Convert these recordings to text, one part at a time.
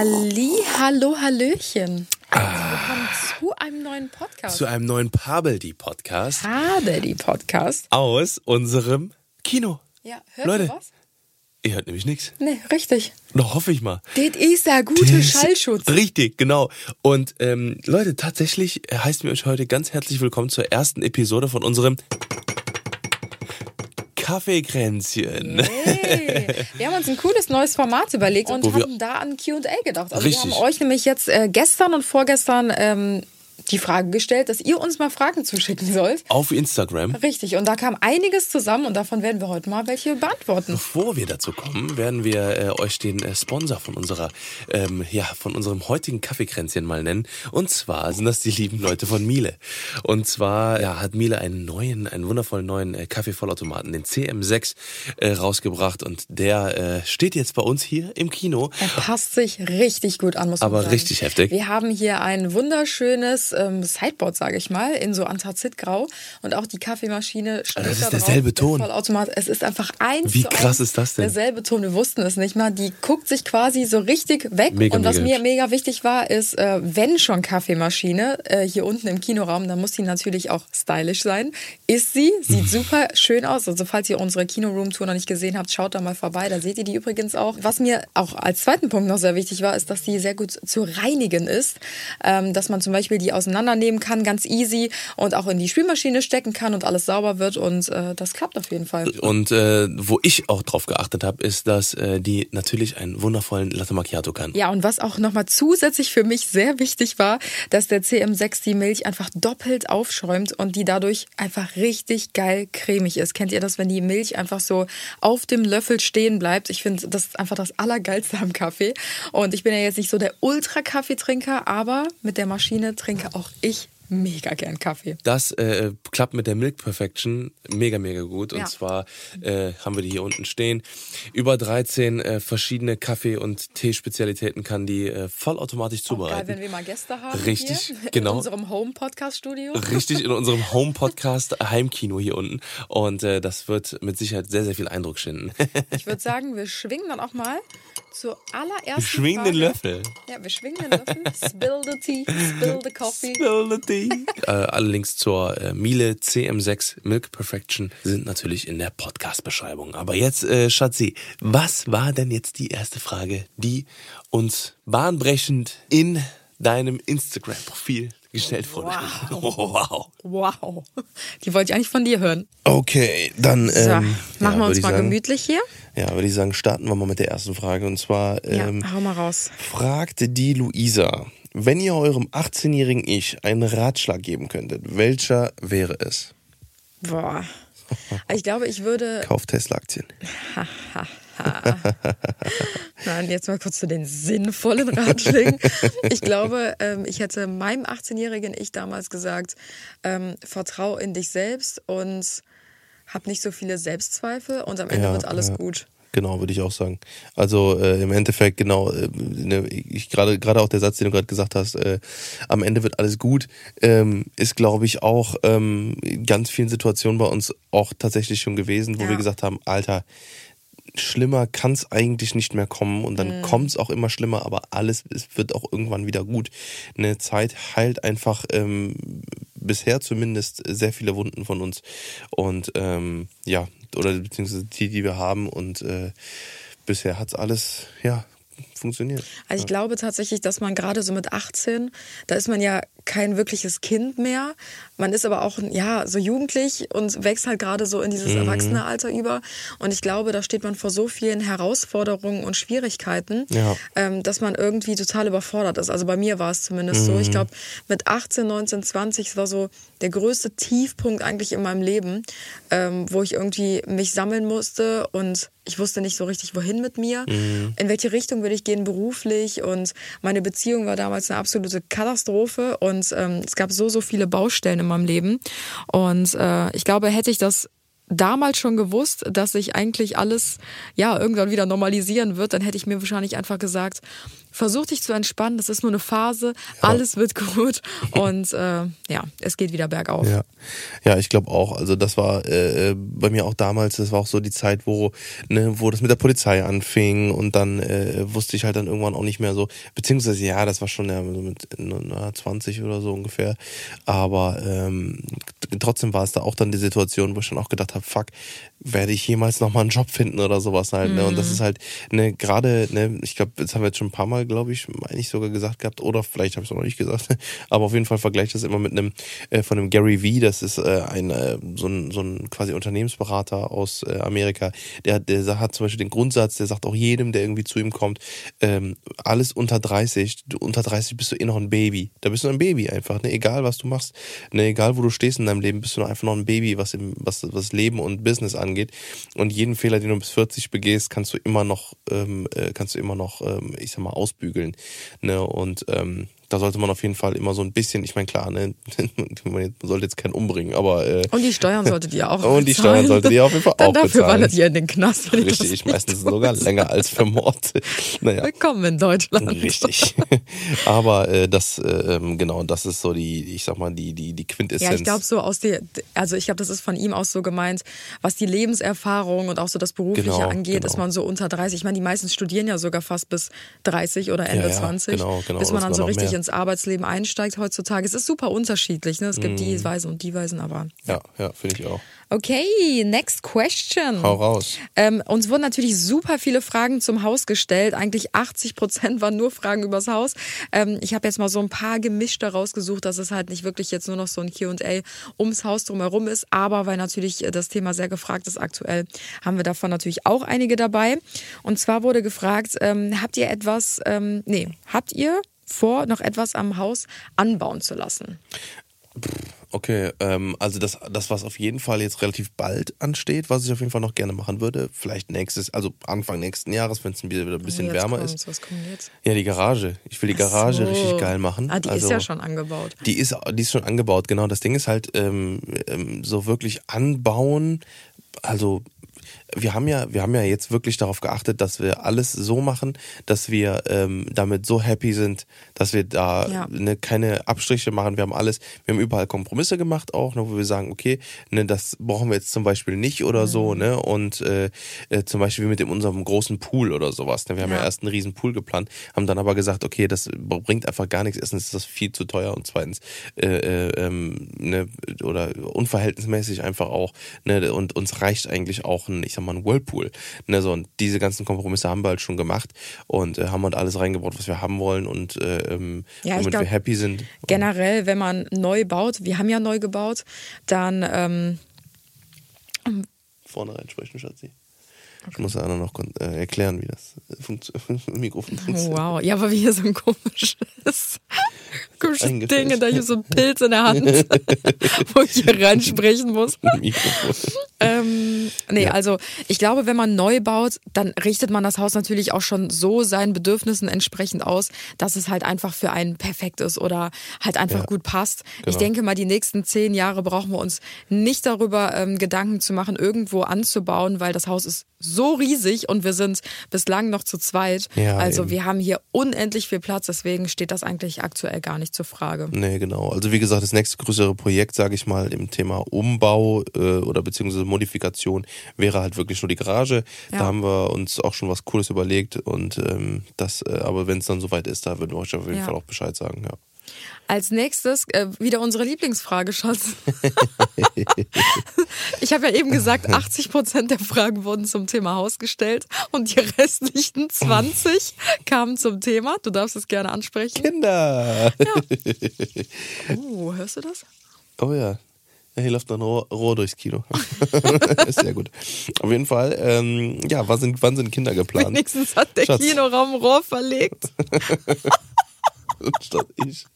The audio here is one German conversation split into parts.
Halli, hallo, hallöchen. Willkommen zu einem neuen Podcast. Zu einem neuen Pabeldi Podcast Pabeldi Podcast. aus unserem Kino. Ja, hört Leute. ihr was? Ihr hört nämlich nichts. Nee, richtig. Noch hoffe ich mal. Das ist der gute Das- Schallschutz. Richtig, genau. Und ähm, Leute, tatsächlich heißen wir euch heute ganz herzlich willkommen zur ersten Episode von unserem Kaffeekränzchen. Hey, wir haben uns ein cooles neues Format überlegt und Wo haben da an Q&A gedacht. Also Richtig. wir haben euch nämlich jetzt äh, gestern und vorgestern ähm, die Frage gestellt, dass ihr uns mal Fragen zuschicken sollt. Auf Instagram. Richtig, und da kam einiges zusammen und davon werden wir heute mal welche beantworten. Bevor wir dazu kommen, werden wir äh, euch den äh, Sponsor von unserer, ähm, ja, von unserem heutigen Kaffeekränzchen mal nennen. Und zwar sind das die lieben Leute von Miele. Und zwar ja, hat Miele einen neuen, einen wundervollen neuen äh, Kaffeevollautomaten, den CM6, äh, rausgebracht. Und der äh, steht jetzt bei uns hier im Kino. Er passt sich richtig gut an, muss man Aber sagen. richtig heftig. Wir haben hier ein wunderschönes ähm, Sideboard, sage ich mal, in so Anthrazitgrau. Und auch die Kaffeemaschine steht das ist da derselbe drauf, Ton. Vollautomat. Es ist einfach eins Wie zu krass eins ist das denn? Derselbe Ton, wir wussten es nicht mal. Die guckt sich quasi so richtig weg. Mega, Und was mega mir hübsch. mega wichtig war, ist, äh, wenn schon Kaffeemaschine äh, hier unten im Kinoraum, dann muss die natürlich auch stylisch sein. Ist sie, sieht super schön aus. Also falls ihr unsere Kino-Room-Tour noch nicht gesehen habt, schaut da mal vorbei. Da seht ihr die übrigens auch. Was mir auch als zweiten Punkt noch sehr wichtig war, ist, dass die sehr gut zu reinigen ist. Ähm, dass man zum Beispiel die auseinandernehmen kann, ganz easy und auch in die Spülmaschine stecken kann und alles sauber wird. Und äh, das klappt auf jeden Fall. Und äh, wo ich auch drauf geachtet habe, ist, dass äh, die natürlich einen wundervollen Latte Macchiato kann. Ja, und was auch nochmal zusätzlich für mich sehr wichtig war, dass der CM6 die Milch einfach doppelt aufschäumt und die dadurch einfach richtig geil cremig ist. Kennt ihr das, wenn die Milch einfach so auf dem Löffel stehen bleibt? Ich finde, das ist einfach das Allergeilste am Kaffee. Und ich bin ja jetzt nicht so der Ultra-Kaffeetrinker, aber mit der Maschine trinke auch ich mega gern Kaffee. Das äh, klappt mit der Milk Perfection mega, mega gut. Und Ja. zwar äh, haben wir die hier unten stehen. Über 13 äh, verschiedene Kaffee- und Teespezialitäten kann die äh, vollautomatisch Auch geil, zubereiten. wenn wir mal Gäste haben. Richtig, hier genau. In unserem Home-Podcast-Studio. Richtig in unserem Home-Podcast Heimkino hier unten. Und äh, das wird mit Sicherheit sehr, sehr viel Eindruck schinden. Ich würde sagen, wir schwingen dann auch mal zur allerersten Wir schwingen Frage. den Löffel. Ja, wir schwingen den Löffel. Spill the tea, spill the coffee. Spill the tea. äh, alle Links zur äh, Miele CM6 Milk Perfection sind natürlich in der Podcast-Beschreibung. Aber jetzt, äh, Schatzi, was war denn jetzt die erste Frage, die uns bahnbrechend in deinem Instagram-Profil gestellt wurde? Wow. Wow. Die wollte ich eigentlich von dir hören. Okay, dann So, ähm, machen wir würd uns mal sagen, gemütlich hier. Ja, würde ich sagen, starten wir mal mit der ersten Frage. Und zwar ähm, ja, hau mal raus. fragte die Luisa, wenn ihr eurem 18-jährigen Ich einen Ratschlag geben könntet, welcher wäre es? Boah. Ich glaube, ich würde. Kauft Tesla-Aktien. Nein, jetzt mal kurz zu den sinnvollen Ratschlägen. Ich glaube, ähm, ich hätte meinem 18-jährigen Ich damals gesagt, ähm, vertrau in dich selbst und hab nicht so viele Selbstzweifel und am Ende Ja, wird alles ja. gut. Genau, würde ich auch sagen. Also äh, im Endeffekt genau, äh, ne, ich gerade gerade auch der Satz, den du gerade gesagt hast, äh, am Ende wird alles gut, ähm, ist glaube ich auch ähm, in ganz vielen Situationen bei uns auch tatsächlich schon gewesen, wo Ja. wir gesagt haben, Alter, schlimmer kann es eigentlich nicht mehr kommen und dann Mhm. kommt es auch immer schlimmer, aber alles es wird auch irgendwann wieder gut. Eine Zeit heilt einfach ähm, bisher zumindest sehr viele Wunden von uns und ähm, ja oder beziehungsweise die, die wir haben und äh, bisher hat's alles ja funktioniert. Also ich glaube tatsächlich, dass man gerade so mit 18, da ist man ja kein wirkliches Kind mehr. Man ist aber auch ja so jugendlich und wächst halt gerade so in dieses Erwachsenealter über. Und ich glaube, da steht man vor so vielen Herausforderungen und Schwierigkeiten, Ja. ähm, dass man irgendwie total überfordert ist. Also bei mir war es zumindest so. Ich glaube, mit 18, 19, 20, es war so der größte Tiefpunkt eigentlich in meinem Leben, ähm, wo ich irgendwie mich sammeln musste und ich wusste nicht so richtig, wohin mit mir, in welche Richtung würde ich gehen beruflich und meine Beziehung war damals eine absolute Katastrophe und ähm, es gab so, so viele Baustellen in meinem Leben und äh, ich glaube, hätte ich das damals schon gewusst, dass sich eigentlich alles ja irgendwann wieder normalisieren wird, dann hätte ich mir wahrscheinlich einfach gesagt, versuch dich zu entspannen, das ist nur eine Phase, alles wird gut und äh, ja, es geht wieder bergauf. Ja, ja ich glaube auch. Also das war äh, bei mir auch damals, das war auch so die Zeit, wo, ne, wo das mit der Polizei anfing und dann äh, wusste ich halt dann irgendwann auch nicht mehr so, beziehungsweise ja, das war schon ja, so mit na, 20 oder so ungefähr, aber ähm, trotzdem war es da auch dann die Situation, wo ich dann auch gedacht habe, fuck, werde ich jemals nochmal einen Job finden oder sowas halt. Ne? Und das mhm. ist halt ne, gerade, ne, ich glaube, das haben wir jetzt schon ein paar Mal, glaube ich, meine ich sogar gesagt gehabt, oder vielleicht habe ich es noch nicht gesagt, aber auf jeden Fall vergleiche ich das immer mit einem äh, von einem Gary Vee, das ist äh, ein äh, so ein so ein quasi Unternehmensberater aus äh, Amerika, der der hat zum Beispiel den Grundsatz, der sagt auch jedem, der irgendwie zu ihm kommt, ähm, alles unter 30, du, unter 30 bist du eh noch ein Baby, da bist du ein Baby einfach, ne, egal was du machst, ne, egal wo du stehst in deinem Leben, bist du einfach noch ein Baby, was im was was Leben und Business angeht. Und jeden Fehler, den du bis 40 begehst, kannst du immer noch, ähm, äh, kannst du immer noch, ähm, ich sag mal, ausbügeln. Ne? Und ähm, da sollte man auf jeden Fall immer so ein bisschen, ich meine, klar, ne, man sollte jetzt keinen umbringen, aber. Äh, und die Steuern solltet ihr auch. Und die Steuern solltet ihr auf jeden Fall Dann auch dafür bezahlen. wandert ihr in den Knast. Wenn Richtig, ich meistens sogar länger als für Mord. Naja. Willkommen in Deutschland. Richtig. aber äh, das, äh, genau, das ist so die, ich sag mal, die, die, die Quintessenz. Ja, ich glaube so aus der, also ich glaube, das ist von ihm aus so gemeint, was die Lebenserfahrung und auch so das Berufliche genau, angeht, genau. ist man so unter 30. Ich meine, die meisten studieren ja sogar fast bis 30 oder Ende ja, ja, 20, genau, genau, bis man dann so richtig mehr. Ins Arbeitsleben einsteigt heutzutage. Es ist super unterschiedlich. Ne? Es gibt mm. die Weisen und die Weisen, aber. Ja, ja, ja finde ich auch. Okay, next question. Hau raus. Ähm, uns wurden natürlich super viele Fragen zum Haus gestellt. Eigentlich 80 Prozent waren nur Fragen übers Haus. Ähm, ich habe jetzt mal so ein paar gemischte rausgesucht, dass es halt nicht wirklich jetzt nur noch so ein QA ums Haus drumherum ist. Aber weil natürlich das Thema sehr gefragt ist aktuell, haben wir davon natürlich auch einige dabei. Und zwar wurde gefragt, ähm, habt ihr etwas, ähm, nee, habt ihr vor, noch etwas am Haus anbauen zu lassen? Okay, ähm, also das, das, was auf jeden Fall jetzt relativ bald ansteht, was ich auf jeden Fall noch gerne machen würde, vielleicht nächstes, also Anfang nächsten Jahres, wenn es wieder ein bisschen jetzt wärmer kommt's. ist. Was kommt jetzt? Ja, die Garage. Ich will die Garage so. richtig geil machen. Ah, die also, ist ja schon angebaut. Die ist, die ist schon angebaut, genau. Das Ding ist halt ähm, ähm, so wirklich anbauen, also wir haben ja, wir haben ja jetzt wirklich darauf geachtet, dass wir alles so machen, dass wir ähm, damit so happy sind, dass wir da ja. ne, keine Abstriche machen. Wir haben alles, wir haben überall Kompromisse gemacht auch, ne, wo wir sagen, okay, ne, das brauchen wir jetzt zum Beispiel nicht oder mhm. so, ne? Und äh, äh, zum Beispiel mit dem, unserem großen Pool oder sowas. Ne? Wir haben ja. ja erst einen riesen Pool geplant, haben dann aber gesagt, okay, das bringt einfach gar nichts. Erstens ist das viel zu teuer und zweitens äh, äh, ähm, ne, oder unverhältnismäßig einfach auch. Ne? Und uns reicht eigentlich auch ein, ich sag mal, ein Whirlpool. Ne, so, und diese ganzen Kompromisse haben wir halt schon gemacht und äh, haben halt alles reingebaut, was wir haben wollen und äh, ähm, ja, womit glaub, wir happy sind. Generell, wenn man neu baut, wir haben ja neu gebaut, dann ähm, vorne reinsprechen, Schatzi. Ich muss Anna noch äh, erklären, wie das Mikrofon funktioniert. Wow, ja, aber wie hier so ein komisches, komisches Ding, da hier so ein Pilz in der Hand, wo ich hier reinsprechen muss. ähm, nee, ja. also ich glaube, wenn man neu baut, dann richtet man das Haus natürlich auch schon so seinen Bedürfnissen entsprechend aus, dass es halt einfach für einen perfekt ist oder halt einfach ja, gut passt. Genau. Ich denke mal, die nächsten zehn Jahre brauchen wir uns nicht darüber ähm, Gedanken zu machen, irgendwo anzubauen, weil das Haus ist so riesig und wir sind bislang noch zu zweit. Ja, also eben. wir haben hier unendlich viel Platz, deswegen steht das eigentlich aktuell gar nicht zur Frage. Nee, genau. Also wie gesagt, das nächste größere Projekt, sage ich mal, im Thema Umbau äh, oder beziehungsweise Modifikation wäre halt wirklich nur die Garage. Ja. Da haben wir uns auch schon was Cooles überlegt und ähm, das, äh, aber wenn es dann soweit ist, da würden wir euch auf jeden ja. Fall auch Bescheid sagen, ja. Als nächstes äh, wieder unsere Lieblingsfrage, Schatz. ich habe ja eben gesagt, 80 Prozent der Fragen wurden zum Thema Haus gestellt und die restlichen 20 kamen zum Thema. Du darfst es gerne ansprechen. Kinder! Ja. Oh, hörst du das? Oh ja. Hier läuft ein Rohr, Rohr durchs Kino. sehr gut. Auf jeden Fall, ähm, ja, wann sind, wann sind Kinder geplant? Wenigstens hat der Schatz. Kinoraum Rohr verlegt. Statt ich.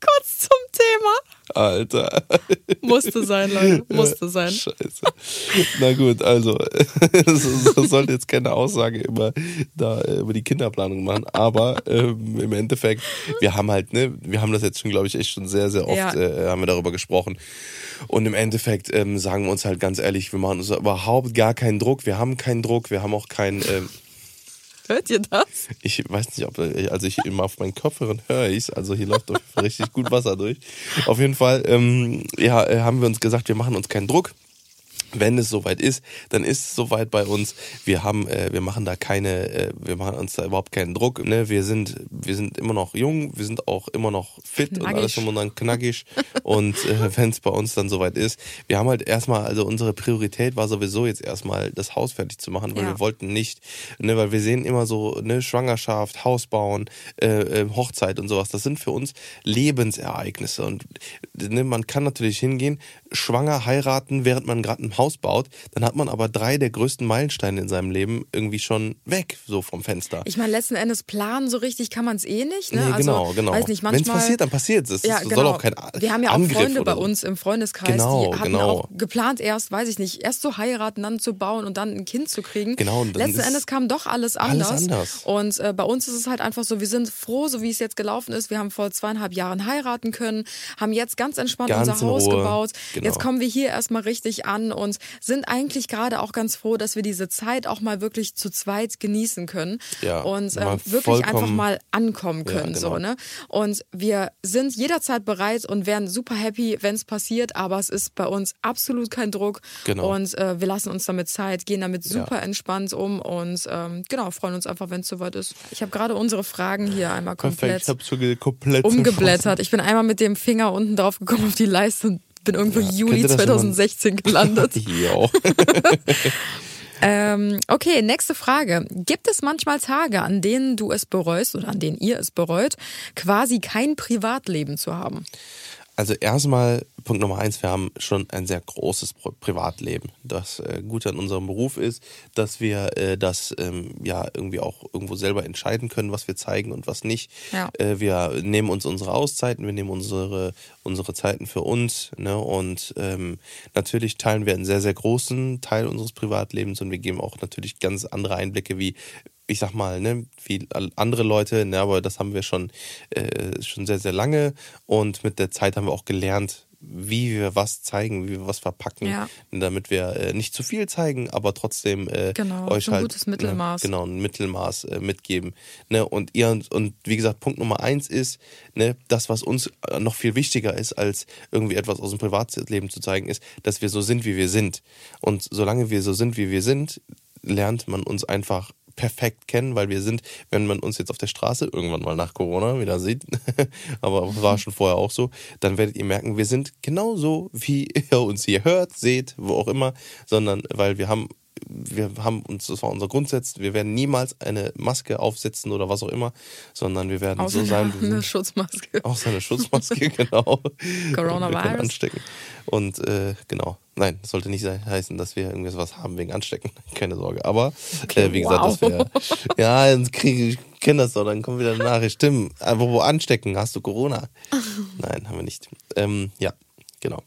Kurz zum Thema. Alter. Musste sein, Leute. Musste sein. Scheiße. Na gut, also, das sollte jetzt keine Aussage über, da, über die Kinderplanung machen, aber ähm, im Endeffekt, wir haben halt, ne, wir haben das jetzt schon, glaube ich, echt schon sehr, sehr oft, ja. äh, haben wir darüber gesprochen. Und im Endeffekt ähm, sagen wir uns halt ganz ehrlich, wir machen uns überhaupt gar keinen Druck. Wir haben keinen Druck, wir haben auch keinen. Ähm, Hört ihr das? Ich weiß nicht, ob, also ich immer auf meinen Kopfhörern höre ich also hier läuft Fall richtig gut Wasser durch. Auf jeden Fall, ähm, ja, äh, haben wir uns gesagt, wir machen uns keinen Druck wenn es soweit ist, dann ist es soweit bei uns. Wir haben, äh, wir machen da keine, äh, wir machen uns da überhaupt keinen Druck. Ne? Wir sind, wir sind immer noch jung, wir sind auch immer noch fit knackig. und alles immer dann knackig. und äh, wenn es bei uns dann soweit ist, wir haben halt erstmal, also unsere Priorität war sowieso jetzt erstmal das Haus fertig zu machen, weil ja. wir wollten nicht, ne, weil wir sehen immer so, ne, Schwangerschaft, Haus bauen, äh, äh, Hochzeit und sowas. Das sind für uns Lebensereignisse und ne, man kann natürlich hingehen, schwanger heiraten, während man gerade ein Haus baut, dann hat man aber drei der größten Meilensteine in seinem Leben irgendwie schon weg, so vom Fenster. Ich meine, letzten Endes planen so richtig kann man es eh nicht. Ne? Nee, also, genau, genau. Wenn es passiert, dann passiert es. Ja, genau. soll auch kein Wir haben ja auch Angriff Freunde bei uns im Freundeskreis, genau, die hatten genau. auch geplant erst, weiß ich nicht, erst zu heiraten, dann zu bauen und dann ein Kind zu kriegen. Genau. Und letzten Endes kam doch alles anders. Alles anders. Und äh, bei uns ist es halt einfach so, wir sind froh, so wie es jetzt gelaufen ist. Wir haben vor zweieinhalb Jahren heiraten können, haben jetzt ganz entspannt ganz unser Haus Ruhe. gebaut. Genau. Jetzt kommen wir hier erstmal richtig an und sind eigentlich gerade auch ganz froh, dass wir diese Zeit auch mal wirklich zu zweit genießen können Ja, und ähm, wirklich einfach mal ankommen können. Ja, so, genau. ne? Und wir sind jederzeit bereit und wären super happy, wenn es passiert, aber es ist bei uns absolut kein Druck Genau. und äh, wir lassen uns damit Zeit, gehen damit super entspannt um und ähm, genau, freuen uns einfach, wenn es soweit ist. Ich habe gerade unsere Fragen hier einmal Perfekt, komplett ich komplett umgeblättert. Ich bin einmal mit dem Finger unten drauf gekommen auf die Leiste und bin irgendwo Juli könnte das 2016 gelandet. Ja. Ähm, okay, nächste Frage. Gibt es manchmal Tage, an denen du es bereust oder an denen ihr es bereut, quasi kein Privatleben zu haben? Also erstmal Punkt Nummer eins, wir haben schon ein sehr großes Pri- Privatleben. Das äh, Gute an unserem Beruf ist, dass wir äh, das ähm, ja irgendwie auch irgendwo selber entscheiden können, was wir zeigen und was nicht. Ja. Äh, wir nehmen uns unsere Auszeiten, wir nehmen unsere, unsere Zeiten für uns. Ne? Und ähm, natürlich teilen wir einen sehr, sehr großen Teil unseres Privatlebens und wir geben auch natürlich ganz andere Einblicke, wie ich sag mal, ne, wie andere Leute, ne, aber das haben wir schon, äh, schon sehr, sehr lange und mit der Zeit haben wir auch gelernt, wie wir was zeigen, wie wir was verpacken, Ja. damit wir äh, nicht zu viel zeigen, aber trotzdem äh, Genau, euch so ein halt gutes Mittelmaß. Ne, genau ein Mittelmaß äh, mitgeben. Ne, und ihr und, und wie gesagt Punkt Nummer eins ist, ne, das was uns äh, noch viel wichtiger ist als irgendwie etwas aus dem Privatleben zu zeigen, ist, dass wir so sind, wie wir sind. Und solange wir so sind, wie wir sind, lernt man uns einfach perfekt kennen, weil wir sind, wenn man uns jetzt auf der Straße irgendwann mal nach Corona wieder sieht, aber war schon vorher auch so, dann werdet ihr merken, wir sind genauso, wie ihr uns hier hört, seht, wo auch immer, sondern weil wir haben wir haben uns, das war unser Grundsatz, wir werden niemals eine Maske aufsetzen oder was auch immer, sondern wir werden Außer so sein, wir eine. Schutzmaske. Außer eine Schutzmaske, genau. Coronavirus. Anstecken. Und äh, genau, nein, das sollte nicht sein, heißen, dass wir irgendwas haben wegen Anstecken. Keine Sorge. Aber äh, wie gesagt, wow. das wäre. Ja, dann kriege ich kenne das doch, dann kommt wieder eine Nachricht. Stimmt, wo anstecken? Hast du Corona? Nein, haben wir nicht. Ähm, ja, genau.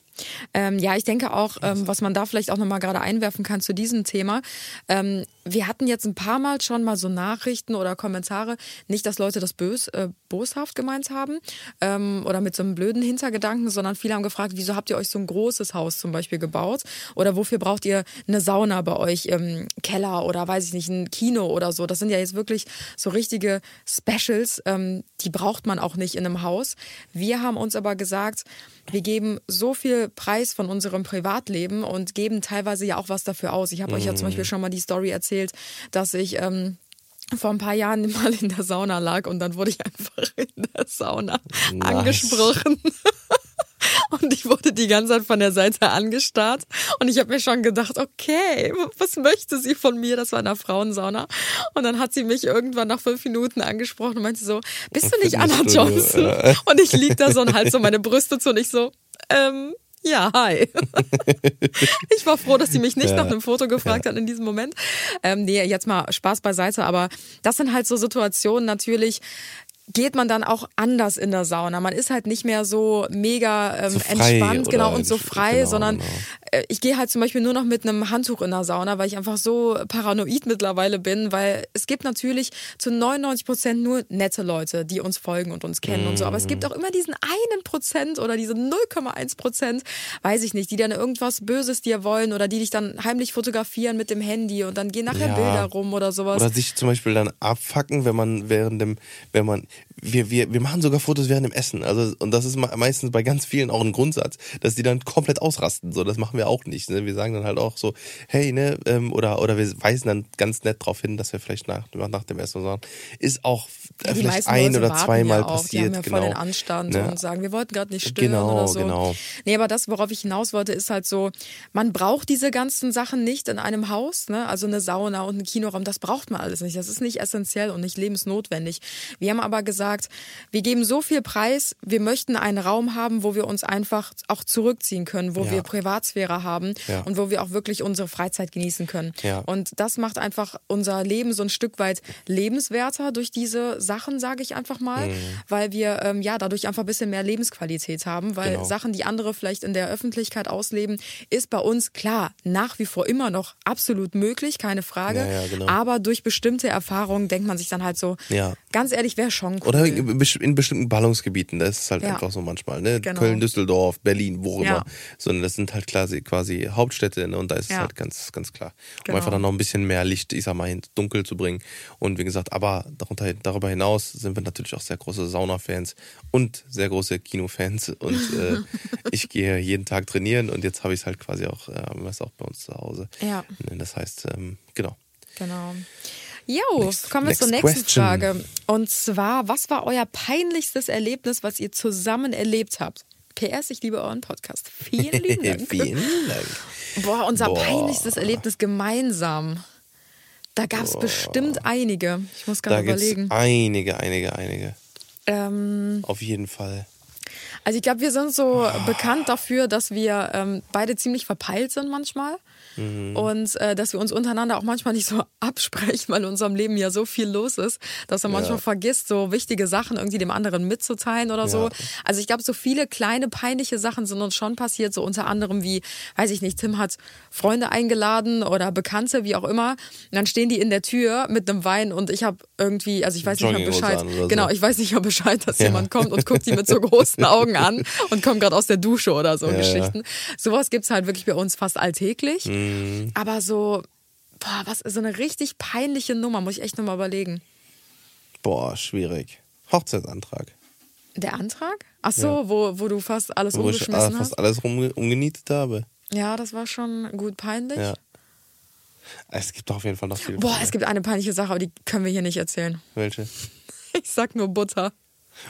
Ähm, ja, ich denke auch, ähm, was man da vielleicht auch nochmal gerade einwerfen kann zu diesem Thema. Ähm, wir hatten jetzt ein paar Mal schon mal so Nachrichten oder Kommentare, nicht, dass Leute das bös, äh, boshaft gemeint haben ähm, oder mit so einem blöden Hintergedanken, sondern viele haben gefragt, wieso habt ihr euch so ein großes Haus zum Beispiel gebaut oder wofür braucht ihr eine Sauna bei euch im Keller oder weiß ich nicht, ein Kino oder so. Das sind ja jetzt wirklich so richtige Specials, ähm, die braucht man auch nicht in einem Haus. Wir haben uns aber gesagt, wir geben so viel Preis von unserem Privatleben und geben teilweise ja auch was dafür aus. Ich habe euch ja zum Beispiel schon mal die Story erzählt, dass ich ähm, vor ein paar Jahren mal in der Sauna lag und dann wurde ich einfach in der Sauna Nice. angesprochen. Und ich wurde die ganze Zeit von der Seite angestarrt. Und ich habe mir schon gedacht, okay, was möchte sie von mir? Das war in der Frauensauna. Und dann hat sie mich irgendwann nach fünf Minuten angesprochen und meinte so, bist du nicht Anna Johnson? Und ich lieg da so und halt so meine Brüste zu und ich so, ähm, ja, hi. ich war froh, dass sie mich nicht Ja. nach einem Foto gefragt hat in diesem Moment. Ähm, nee, jetzt mal Spaß beiseite, aber das sind halt so Situationen natürlich, geht man dann auch anders in der Sauna. Man ist halt nicht mehr so mega ähm, So entspannt, genau, und so frei, genau, sondern genau. äh, ich gehe halt zum Beispiel nur noch mit einem Handtuch in der Sauna, weil ich einfach so paranoid mittlerweile bin, weil es gibt natürlich zu 99 Prozent nur nette Leute, die uns folgen und uns kennen mm. und so. Aber es gibt auch immer diesen einen Prozent oder diese 0,1 Prozent, weiß ich nicht, die dann irgendwas Böses dir wollen oder die dich dann heimlich fotografieren mit dem Handy und dann gehen nachher ja. Bilder rum oder sowas. Oder sich zum Beispiel dann abfacken, wenn man während dem, wenn man, wir, wir, wir machen sogar Fotos während dem Essen. Also, und das ist meistens bei ganz vielen auch ein Grundsatz, dass die dann komplett ausrasten. So, das machen wir auch nicht. Ne? Wir sagen dann halt auch so, hey, ne, ähm, oder, oder wir weisen dann ganz nett darauf hin, dass wir vielleicht nach, nach dem Essen sagen, ist auch ja, vielleicht ein oder zweimal ja passiert. Die haben ja genau. voll den Anstand ne? und sagen, wir wollten gerade nicht stören genau, oder so. Genau. Nee, aber das, worauf ich hinaus wollte, ist halt so, man braucht diese ganzen Sachen nicht in einem Haus. Ne? Also eine Sauna und ein Kinoraum, das braucht man alles nicht. Das ist nicht essentiell und nicht lebensnotwendig. Wir haben aber gesagt, wir geben so viel Preis, wir möchten einen Raum haben, wo wir uns einfach auch zurückziehen können, wo ja. wir Privatsphäre haben ja. und wo wir auch wirklich unsere Freizeit genießen können. Ja. Und das macht einfach unser Leben so ein Stück weit lebenswerter durch diese Sachen, sage ich einfach mal, mhm. weil wir ähm, ja dadurch einfach ein bisschen mehr Lebensqualität haben, weil genau. Sachen, die andere vielleicht in der Öffentlichkeit ausleben, ist bei uns klar nach wie vor immer noch absolut möglich, keine Frage. Genau. Aber durch bestimmte Erfahrungen denkt man sich dann halt so, ganz ehrlich, wäre schon cool. Oder in bestimmten Ballungsgebieten, das ist halt einfach so manchmal, ne? Genau. Köln, Düsseldorf, Berlin, wo immer. Sondern das sind halt quasi, quasi Hauptstädte ne? und da ist es halt ganz, ganz klar. Um genau. einfach dann noch ein bisschen mehr Licht, ich sag mal, ins Dunkel zu bringen. Und wie gesagt, aber darunter, darüber hinaus sind wir natürlich auch sehr große Sauna-Fans und sehr große Kinofans. Und äh, ich gehe jeden Tag trainieren und jetzt habe ich es halt quasi auch, äh, auch bei uns zu Hause. Ja. Das heißt, ähm, genau. Genau. Jo, next, kommen wir zur nächsten question. Frage. Und zwar, was war euer peinlichstes Erlebnis, was ihr zusammen erlebt habt? PS, ich liebe euren Podcast. Vielen lieben Dank. Vielen Dank. Boah, unser Boah. peinlichstes Erlebnis gemeinsam. Da gab es bestimmt einige. Ich muss gerade überlegen. Einige, einige, einige. Ähm, Auf jeden Fall. Also ich glaube, wir sind so oh. bekannt dafür, dass wir ähm, beide ziemlich verpeilt sind manchmal. Mhm. Und äh, dass wir uns untereinander auch manchmal nicht so absprechen, weil in unserem Leben ja so viel los ist, dass man ja. manchmal vergisst, so wichtige Sachen irgendwie dem anderen mitzuteilen oder ja. so. Also ich glaube, so viele kleine peinliche Sachen sind uns schon passiert, so unter anderem wie, weiß ich nicht, Tim hat Freunde eingeladen oder Bekannte, wie auch immer. Und dann stehen die in der Tür mit einem Wein und ich habe irgendwie, also ich weiß nicht, ob Bescheid, genau, ich weiß nicht, ob Bescheid, dass ja. jemand kommt und guckt die mit so großen Augen an und kommt gerade aus der Dusche oder so Geschichten. Sowas gibt's halt wirklich bei uns fast alltäglich. Mhm. Aber so, boah, was so eine richtig peinliche Nummer, muss ich echt nochmal überlegen. Boah, schwierig. Hochzeitsantrag. Der Antrag? Ach so, ja. wo, wo du fast alles wo umgeschmissen ich hast? fast alles rum, umgenietet habe. Ja, das war schon gut peinlich. Ja. Es gibt auf jeden Fall noch viel. Boah, es gibt eine peinliche Sache, aber die können wir hier nicht erzählen. Welche? Ich sag nur Butter.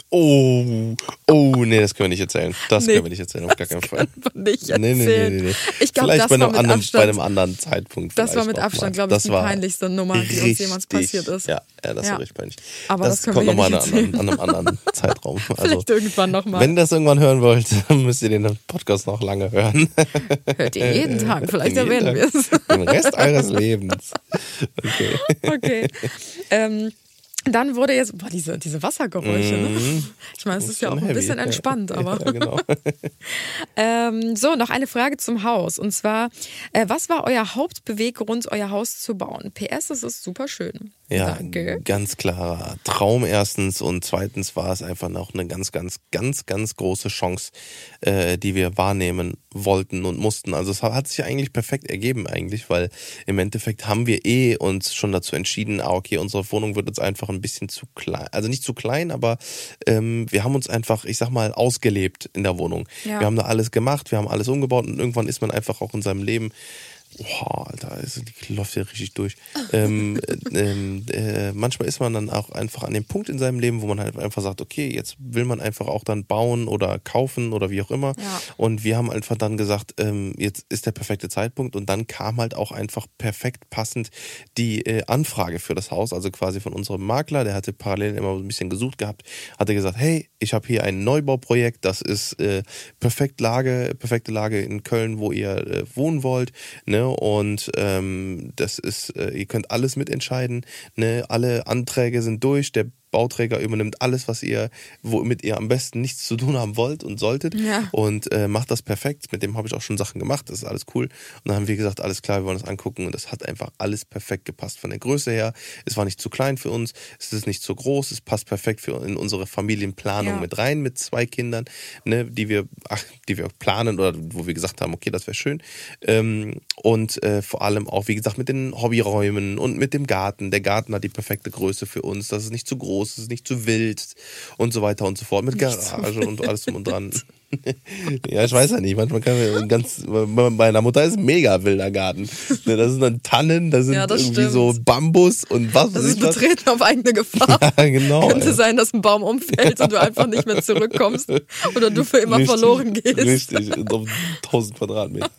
Oh, oh, nee, das können wir nicht erzählen. Das nee, können wir nicht erzählen, auf gar keinen Fall. Nicht erzählen. Nee, nee, nee, nee. Ich glaube, das bei einem, war mit anderen, Abstand, bei einem anderen Zeitpunkt. Das war mit Abstand, glaube ich, die peinlichste Nummer, die uns jemals passiert ist. Ja, ja das ja. war richtig peinlich. Aber das, das können kommt nochmal an, an einem anderen Zeitraum. Also, Vielleicht irgendwann nochmal. Wenn ihr das irgendwann hören wollt, müsst ihr den Podcast noch lange hören. Hört ihr jeden Tag, vielleicht erwähnen wir es. Den Rest eures Lebens. Okay. Okay. Ähm, dann wurde jetzt, boah, diese, diese Wassergeräusche, ne? Mhm. Ich meine, es ist ja auch ein bisschen entspannt, aber. Ja, genau. ähm, so, noch eine Frage zum Haus. Und zwar, äh, was war euer Hauptbeweggrund, euer Haus zu bauen? PS, es ist super schön. Ja, Danke. ganz klarer Traum erstens und zweitens war es einfach noch eine ganz, ganz, ganz, ganz große Chance, äh, die wir wahrnehmen wollten und mussten. Also es hat sich eigentlich perfekt ergeben eigentlich, weil im Endeffekt haben wir eh uns schon dazu entschieden, ah okay, unsere Wohnung wird jetzt einfach ein bisschen zu klein, also nicht zu klein, aber ähm, wir haben uns einfach, ich sag mal, ausgelebt in der Wohnung. Ja. Wir haben da alles gemacht, wir haben alles umgebaut und irgendwann ist man einfach auch in seinem Leben Boah, Alter, die läuft ja richtig durch. ähm, äh, ähm, äh, manchmal ist man dann auch einfach an dem Punkt in seinem Leben, wo man halt einfach sagt, okay, jetzt will man einfach auch dann bauen oder kaufen oder wie auch immer. Ja. Und wir haben einfach dann gesagt, ähm, jetzt ist der perfekte Zeitpunkt und dann kam halt auch einfach perfekt passend die äh, Anfrage für das Haus, also quasi von unserem Makler, der hatte parallel immer ein bisschen gesucht gehabt, hatte gesagt, hey, ich habe hier ein Neubauprojekt, das ist äh, perfekt Lage, perfekte Lage in Köln, wo ihr äh, wohnen wollt, ne? Und ähm, das ist, äh, ihr könnt alles mitentscheiden. Ne? Alle Anträge sind durch, der Bauträger, übernimmt alles, was ihr, womit ihr am besten nichts zu tun haben wollt und solltet Ja. und äh, macht das perfekt. Mit dem habe ich auch schon Sachen gemacht, das ist alles cool. Und dann haben wir gesagt, alles klar, wir wollen das angucken und das hat einfach alles perfekt gepasst von der Größe her. Es war nicht zu klein für uns, es ist nicht zu groß, es passt perfekt für in unsere Familienplanung Ja. mit rein mit zwei Kindern, ne, die wir, ach, die wir planen oder wo wir gesagt haben, okay, das wäre schön. Ähm, und äh, vor allem auch, wie gesagt, mit den Hobbyräumen und mit dem Garten. Der Garten hat die perfekte Größe für uns. Das ist nicht zu groß, das ist nicht zu wild und so weiter und so fort. Mit Garage und alles drum und dran. ja, ich weiß ja nicht. Manchmal kann man ganz. Bei meiner Mutter ist ein mega wilder Garten. Ne, Da sind dann Tannen, da sind Ja, das irgendwie stimmt. so Bambus und was Das ist ich was. betreten auf eigene Gefahr. Ja, genau. Könnte ey. sein, dass ein Baum umfällt und du einfach nicht mehr zurückkommst oder du für immer Richtig, verloren gehst. Richtig, und auf 1000 Quadratmeter.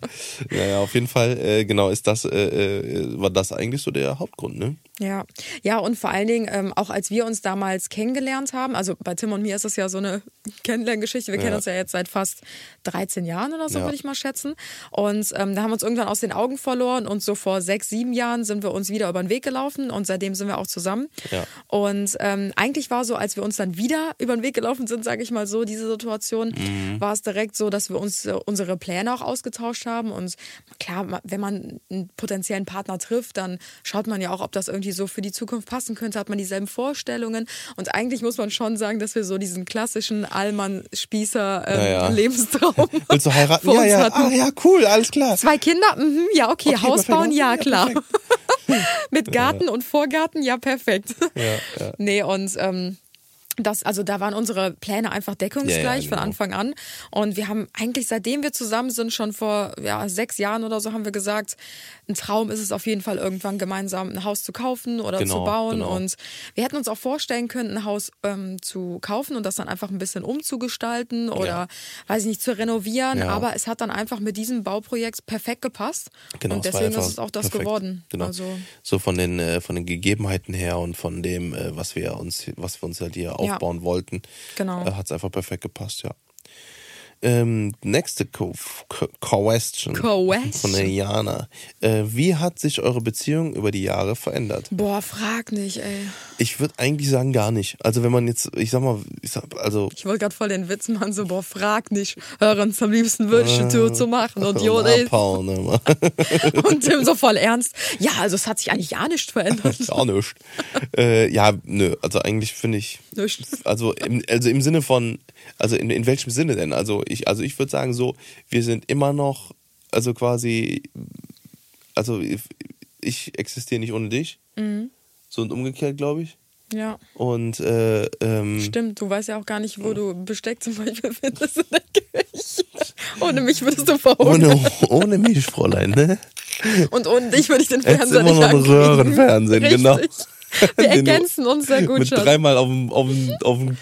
Naja, auf jeden Fall, äh, genau, ist das, äh, äh, war das eigentlich so der Hauptgrund, ne? Ja, ja und vor allen Dingen ähm, auch als wir uns damals kennengelernt haben, also bei Tim und mir ist das ja so eine Kennenlerngeschichte. Wir kennen Ja. uns ja jetzt seit fast 13 Jahren oder so, Ja. würde ich mal schätzen. Und ähm, da haben wir uns irgendwann aus den Augen verloren und so vor sechs, sieben Jahren sind wir uns wieder über den Weg gelaufen und seitdem sind wir auch zusammen. Ja. Und ähm, eigentlich war so, als wir uns dann wieder über den Weg gelaufen sind, sage ich mal so, diese Situation, Mhm. war es direkt so, dass wir uns äh, unsere Pläne auch ausgetauscht haben. Und klar, wenn man einen potenziellen Partner trifft, dann schaut man ja auch, ob das irgendwie so für die Zukunft passen könnte, hat man dieselben Vorstellungen. Und eigentlich muss man schon sagen, dass wir so diesen klassischen Allmann-Spießer ähm, Ja, ja. Willst du heiraten? Ja, ja, hatten. ah, ja, cool, alles klar. Zwei Kinder? Mhm, ja, okay. Okay, Haus bauen? Ja, klar. Mit Garten und Vorgarten? Ja, perfekt. Ja, ja. Nee, und ähm, das, also da waren unsere Pläne einfach deckungsgleich Ja, ja, von genau. Anfang an. Und wir haben eigentlich, seitdem wir zusammen sind, schon vor ja, sechs Jahren oder so, haben wir gesagt, ein Traum ist es auf jeden Fall irgendwann gemeinsam ein Haus zu kaufen oder Genau, zu bauen. genau. Und wir hätten uns auch vorstellen können, ein Haus ähm, zu kaufen und das dann einfach ein bisschen umzugestalten oder, Ja. weiß ich nicht, zu renovieren. Aber es hat dann einfach mit diesem Bauprojekt perfekt gepasst. Genau, und deswegen ist es auch das perfekt. geworden. Genau. Also, so von den äh, von den Gegebenheiten her und von dem, äh, was wir uns, was wir uns halt hier aufbauen wollten, Genau. äh, hat es einfach perfekt gepasst, ja. Ähm, nächste Co Co Question Question. von der Jana. Äh, wie hat sich eure Beziehung über die Jahre verändert? boah, frag nicht, ey. Ich würde eigentlich sagen gar nicht. Also wenn man jetzt, ich sag mal, ich sag, also Ich wollte gerade voll den Witz machen, so, boah, frag nicht. Hörens am liebsten würde ich eine Tür zu machen. Und Jo, ey, abhauen, ne? und Tim so voll ernst. Ja, also es hat sich eigentlich ja nicht verändert. Gar nicht. äh, ja, nö, also eigentlich finde ich, Nicht. also im, also im Sinne von, also in, in welchem Sinne denn? Also ich, also ich würde sagen so, wir sind immer noch, also quasi, also ich, existiere nicht ohne dich. Mhm. So und umgekehrt, glaube ich. Ja, Und äh, ähm, stimmt. Du weißt ja auch gar nicht, wo du Besteck zum Beispiel findest in der Küche. Ohne mich würdest du verhungern. ohne, ohne mich, Fräulein, ne? Und ohne dich würde ich den Fernseher immer nicht noch ankriegen. Röhrenfernsehen, genau. Wir Den ergänzen uns sehr gut mit schon. dreimal auf dem, auf dem, auf dem,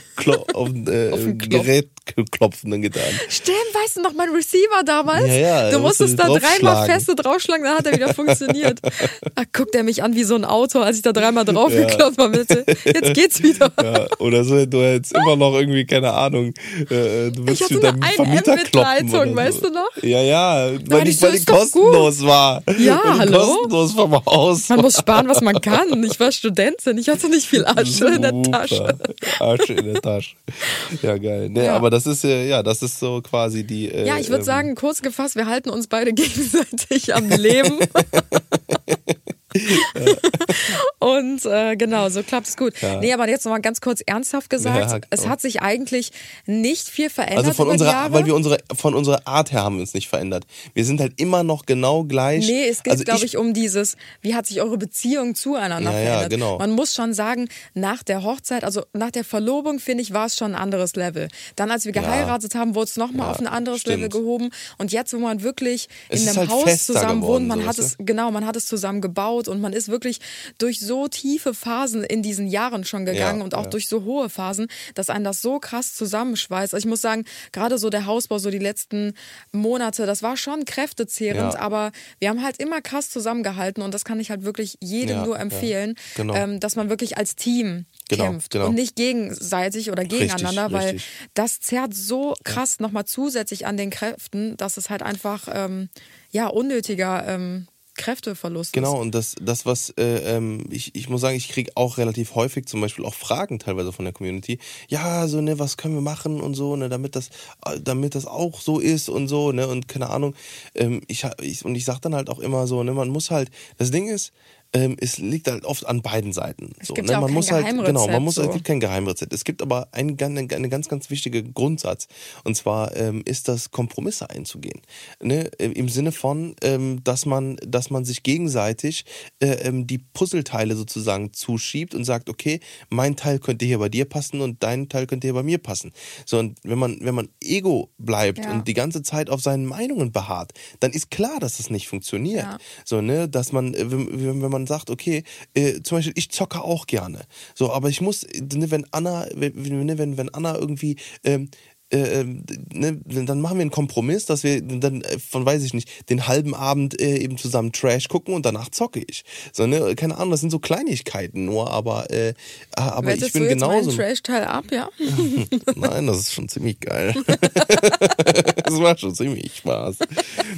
auf dem, äh, Auf. Gerät klopfen dann getan. Stimmt, weißt du noch, mein Receiver damals? Ja, ja, du musstest du da dreimal feste draufschlagen, dann hat er wieder funktioniert. Da guckt er mich an wie so ein Auto, als ich da dreimal draufgeklopft habe. Jetzt geht's wieder. Ja, oder so, du hättest immer noch irgendwie, keine Ahnung, äh, du Ich willst hatte mit deinem eine Vermieter 1M kloppen. Oder weißt so. du noch? Ja, ja, weil ich weil die kostenlos war. Ja, weil hallo? kostenlos vom Haus. Man muss sparen, was man kann. Ich war Studentin, ich hatte nicht viel Asche in der Super. Tasche. Asche in der Tasche. Ja, geil. Nee, Ja. aber das ist ja, das ist so quasi die. Äh, Ja, ich würde ähm, sagen, kurz gefasst, wir halten uns beide gegenseitig am Leben. Und äh, genau, so klappt es gut. Ja. Nee, aber jetzt nochmal ganz kurz ernsthaft gesagt, Ja, es hat sich eigentlich nicht viel verändert Also von unserer, weil wir unsere, von unserer Art her haben wir uns nicht verändert. Wir sind halt immer noch genau gleich. Nee, es geht, also glaube ich, um dieses, wie hat sich eure Beziehung zueinander Ja, ja, verändert. genau. Man muss schon sagen, nach der Hochzeit, also nach der Verlobung, finde ich, war es schon ein anderes Level. Dann, als wir geheiratet haben, wurde es nochmal Ja, auf ein anderes stimmt. Level gehoben. Und jetzt, wo man wirklich Es in einem halt Haus zusammen wohnt, man so, hat es, genau, man hat es zusammen gebaut und man ist wirklich durch so tiefe Phasen in diesen Jahren schon gegangen Ja, und auch ja. durch so hohe Phasen, dass einen das so krass zusammenschweißt. Also ich muss sagen, gerade so der Hausbau, so die letzten Monate, das war schon kräftezehrend, Ja. aber wir haben halt immer krass zusammengehalten und das kann ich halt wirklich jedem Ja, nur ja, empfehlen, genau. ähm, dass man wirklich als Team Genau, kämpft genau. und nicht gegenseitig oder gegeneinander, weil richtig. das zerrt so krass nochmal zusätzlich an den Kräften, dass es halt einfach ähm, ja unnötiger ähm, Kräfteverlust Genau, ist. und das, das was äh, ähm, ich, ich muss sagen, ich kriege auch relativ häufig zum Beispiel auch Fragen teilweise von der Community. Ja, so, ne, was können wir machen und so, ne, damit das, äh, damit das auch so ist und so, ne, und keine Ahnung. Ähm, ich, ich, und ich sag dann halt auch immer so, ne, man muss halt, das Ding ist, ähm, es liegt halt oft an beiden Seiten. So, gibt ne? ja auch man kein muss halt, genau, man muss, so. es gibt kein Geheimrezept. Es gibt aber einen, eine, eine ganz, ganz wichtige Grundsatz. Und zwar ähm, ist das, Kompromisse einzugehen. Ne? Äh, Im Sinne von, ähm, dass man, dass man sich gegenseitig äh, ähm, die Puzzleteile sozusagen zuschiebt und sagt, okay, mein Teil könnte hier bei dir passen und dein Teil könnte hier bei mir passen. So, und wenn man, wenn man Ego bleibt Ja. und die ganze Zeit auf seinen Meinungen beharrt, dann ist klar, dass das nicht funktioniert. Ja. So, ne, dass man, äh, wenn, wenn wenn man sagt, okay, äh, zum Beispiel, ich zocke auch gerne. So, aber ich muss, ne, wenn Anna, wenn, ne, wenn, wenn Anna irgendwie, ähm, äh, ähm, ne, dann machen wir einen Kompromiss, dass wir dann äh, von, weiß ich nicht, den halben Abend äh, eben zusammen Trash gucken und danach zocke ich. So, ne, keine Ahnung, das sind so Kleinigkeiten nur, aber, äh, aber Wertest ich bin du jetzt genauso. Trash-Teil ab, ja? Nein, das ist schon ziemlich geil. das macht schon ziemlich Spaß.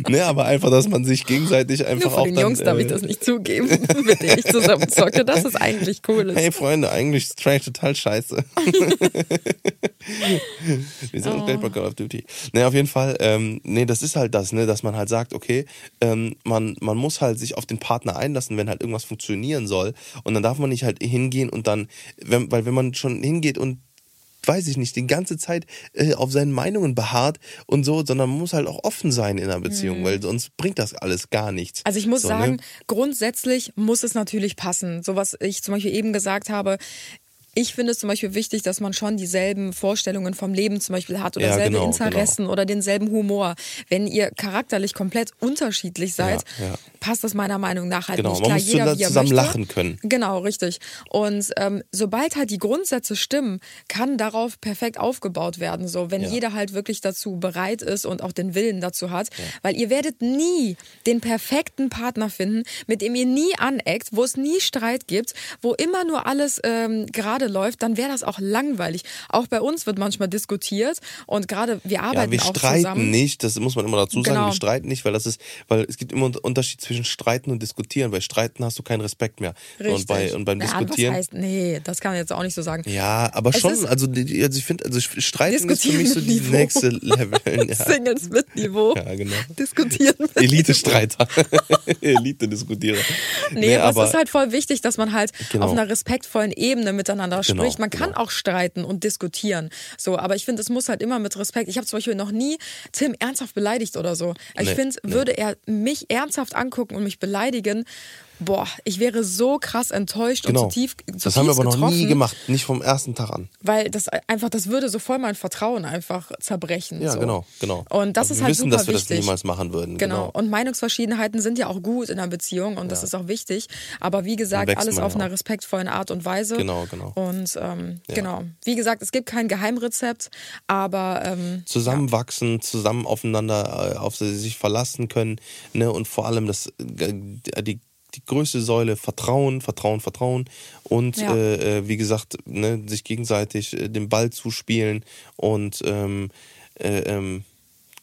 Ne, aber einfach, dass man sich gegenseitig einfach Nur auch den dann, Jungs darf ich äh, das nicht zugeben, mit denen ich zusammen zocke, dass es eigentlich cool ist. Hey Freunde, eigentlich ist Trash total scheiße. Gleich bei Call of Duty. Ne, auf jeden Fall, ähm, nee, das ist halt das, ne, dass man halt sagt, okay, ähm, man, man muss halt sich auf den Partner einlassen, wenn halt irgendwas funktionieren soll. Und dann darf man nicht halt hingehen und dann, wenn, weil wenn man schon hingeht und weiß ich nicht, die ganze Zeit äh, auf seinen Meinungen beharrt und so, sondern man muss halt auch offen sein in einer Beziehung, weil sonst bringt das alles gar nichts. Mhm. Also ich muss so, sagen, Ne? grundsätzlich muss es natürlich passen. So was ich zum Beispiel eben gesagt habe. Ich finde es zum Beispiel wichtig, dass man schon dieselben Vorstellungen vom Leben zum Beispiel hat oder Ja, selbe genau, Interessen oder denselben Humor. Wenn ihr charakterlich komplett unterschiedlich seid, Ja, ja. passt das meiner Meinung nach halt Genau, nicht. man Klar, muss jeder, zusammen er lachen können. Genau, richtig. Und ähm, sobald halt die Grundsätze stimmen, kann darauf perfekt aufgebaut werden. So, wenn jeder halt wirklich dazu bereit ist und auch den Willen dazu hat. Weil ihr werdet nie den perfekten Partner finden, mit dem ihr nie aneckt, wo es nie Streit gibt, wo immer nur alles ähm, gerade läuft, dann wäre das auch langweilig. Auch bei uns wird manchmal diskutiert und gerade wir arbeiten Ja, wir auch streiten zusammen. nicht, das muss man immer dazu sagen, Genau. wir streiten nicht, weil das ist, weil es gibt immer einen Unterschied zwischen streiten und diskutieren. Bei streiten hast du keinen Respekt mehr. Richtig. Und, bei, und beim ja, Diskutieren. Was heißt, nee, das kann man jetzt auch nicht so sagen. ja, aber Es schon, also, also ich finde, also Streiten ist für mich so die Niveau. nächste Level. Ja, Singles mit Niveau. ja genau. Diskutieren mit Elite-Streiter. Elite-Diskutierer. Nee, aber, es ist halt voll wichtig, dass man halt Genau. auf einer respektvollen Ebene miteinander Genau, spricht. Man kann genau. auch streiten und diskutieren. So, aber ich finde, es muss halt immer mit Respekt. Ich habe zum Beispiel noch nie Tim ernsthaft beleidigt oder so. Ich Nee, finde, würde er mich ernsthaft angucken und mich beleidigen, boah, ich wäre so krass enttäuscht Genau. und zutief, das haben wir aber noch nie gemacht, nicht vom ersten Tag an. Weil das einfach, das würde so voll mein Vertrauen einfach zerbrechen. Ja, so. genau, genau. Und das Aber ist wir halt wissen, super dass wir wichtig. das niemals machen würden. Genau. Genau. Und Meinungsverschiedenheiten sind ja auch gut in einer Beziehung und das ist auch wichtig. Aber wie gesagt, alles auf ja einer respektvollen Art und Weise. Genau, genau. Und ähm, genau. Wie gesagt, es gibt kein Geheimrezept, aber ähm, zusammenwachsen, zusammen aufeinander äh, auf sich verlassen können, ne? Und vor allem das äh, die die größte Säule Vertrauen, Vertrauen, Vertrauen und Ja. äh, äh, wie gesagt, ne, sich gegenseitig äh, den Ball zuspielen und ähm, äh, ähm,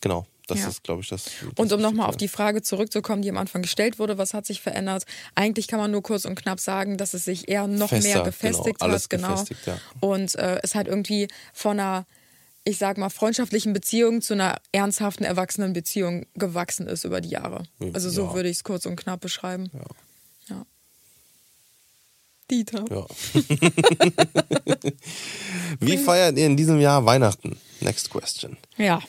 genau, das Ja. ist, glaube ich, das. das Und um nochmal auf die Frage zurückzukommen, die am Anfang gestellt wurde, was hat sich verändert? Eigentlich kann man nur kurz und knapp sagen, dass es sich eher noch Fester, mehr genau, gefestigt alles hat. Genau. gefestigt, ja. Und äh, es halt irgendwie von einer, ich sag mal, freundschaftlichen Beziehung zu einer ernsthaften, erwachsenen Beziehung gewachsen ist über die Jahre. Also so Ja. würde ich es kurz und knapp beschreiben. Ja. Dieter. Ja. Wie feiert ihr in diesem Jahr Weihnachten? Next question. Ja.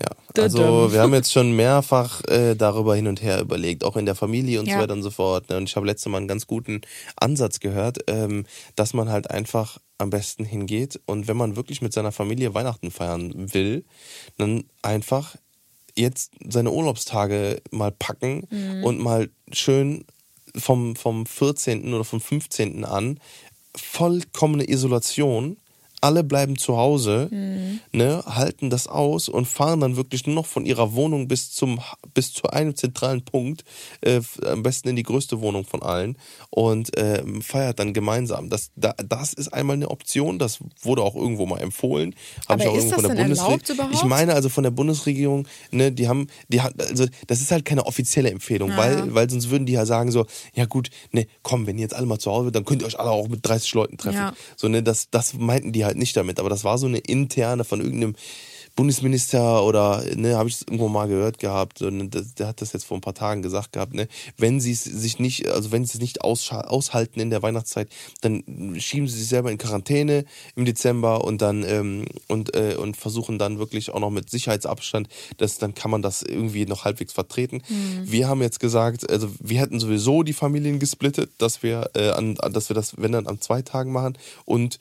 Ja, also wir haben jetzt schon mehrfach äh, darüber hin und her überlegt, auch in der Familie und Ja. so weiter und so fort. ne? Und ich habe letztes Mal einen ganz guten Ansatz gehört, ähm, dass man halt einfach am besten hingeht und wenn man wirklich mit seiner Familie Weihnachten feiern will, dann einfach jetzt seine Urlaubstage mal packen Mhm. und mal schön vom, vom 14. oder vom 15. an vollkommene Isolation alle bleiben zu Hause, Mhm. ne, halten das aus und fahren dann wirklich nur noch von ihrer Wohnung bis zum bis zu einem zentralen Punkt, äh, am besten in die größte Wohnung von allen und ähm, feiert dann gemeinsam. Das, da, das ist einmal eine Option, das wurde auch irgendwo mal empfohlen. Hab Aber ich auch ist irgendwo das von der denn Bundesre- erlaubt überhaupt? Ich meine also von der Bundesregierung, ne, die haben, die hat, also das ist halt keine offizielle Empfehlung, Ja. weil, weil sonst würden die ja sagen so, ja gut, ne, komm, wenn ihr jetzt alle mal zu Hause dann könnt ihr euch alle auch mit 30 Leuten treffen. Ja. So, ne, das, das meinten die halt nicht damit, aber das war so eine interne von irgendeinem Bundesminister oder ne, habe ich das irgendwo mal gehört gehabt, das, der hat das jetzt vor ein paar Tagen gesagt gehabt, ne, wenn sie es sich nicht, also wenn sie es nicht aushalten in der Weihnachtszeit, dann schieben sie sich selber in Quarantäne im Dezember und dann ähm, und äh, und versuchen dann wirklich auch noch mit Sicherheitsabstand, das dann kann man das irgendwie noch halbwegs vertreten. Wir haben jetzt gesagt, also wir hätten sowieso die Familien gesplittet, dass wir äh, an, dass wir das wenn dann an zwei Tagen machen und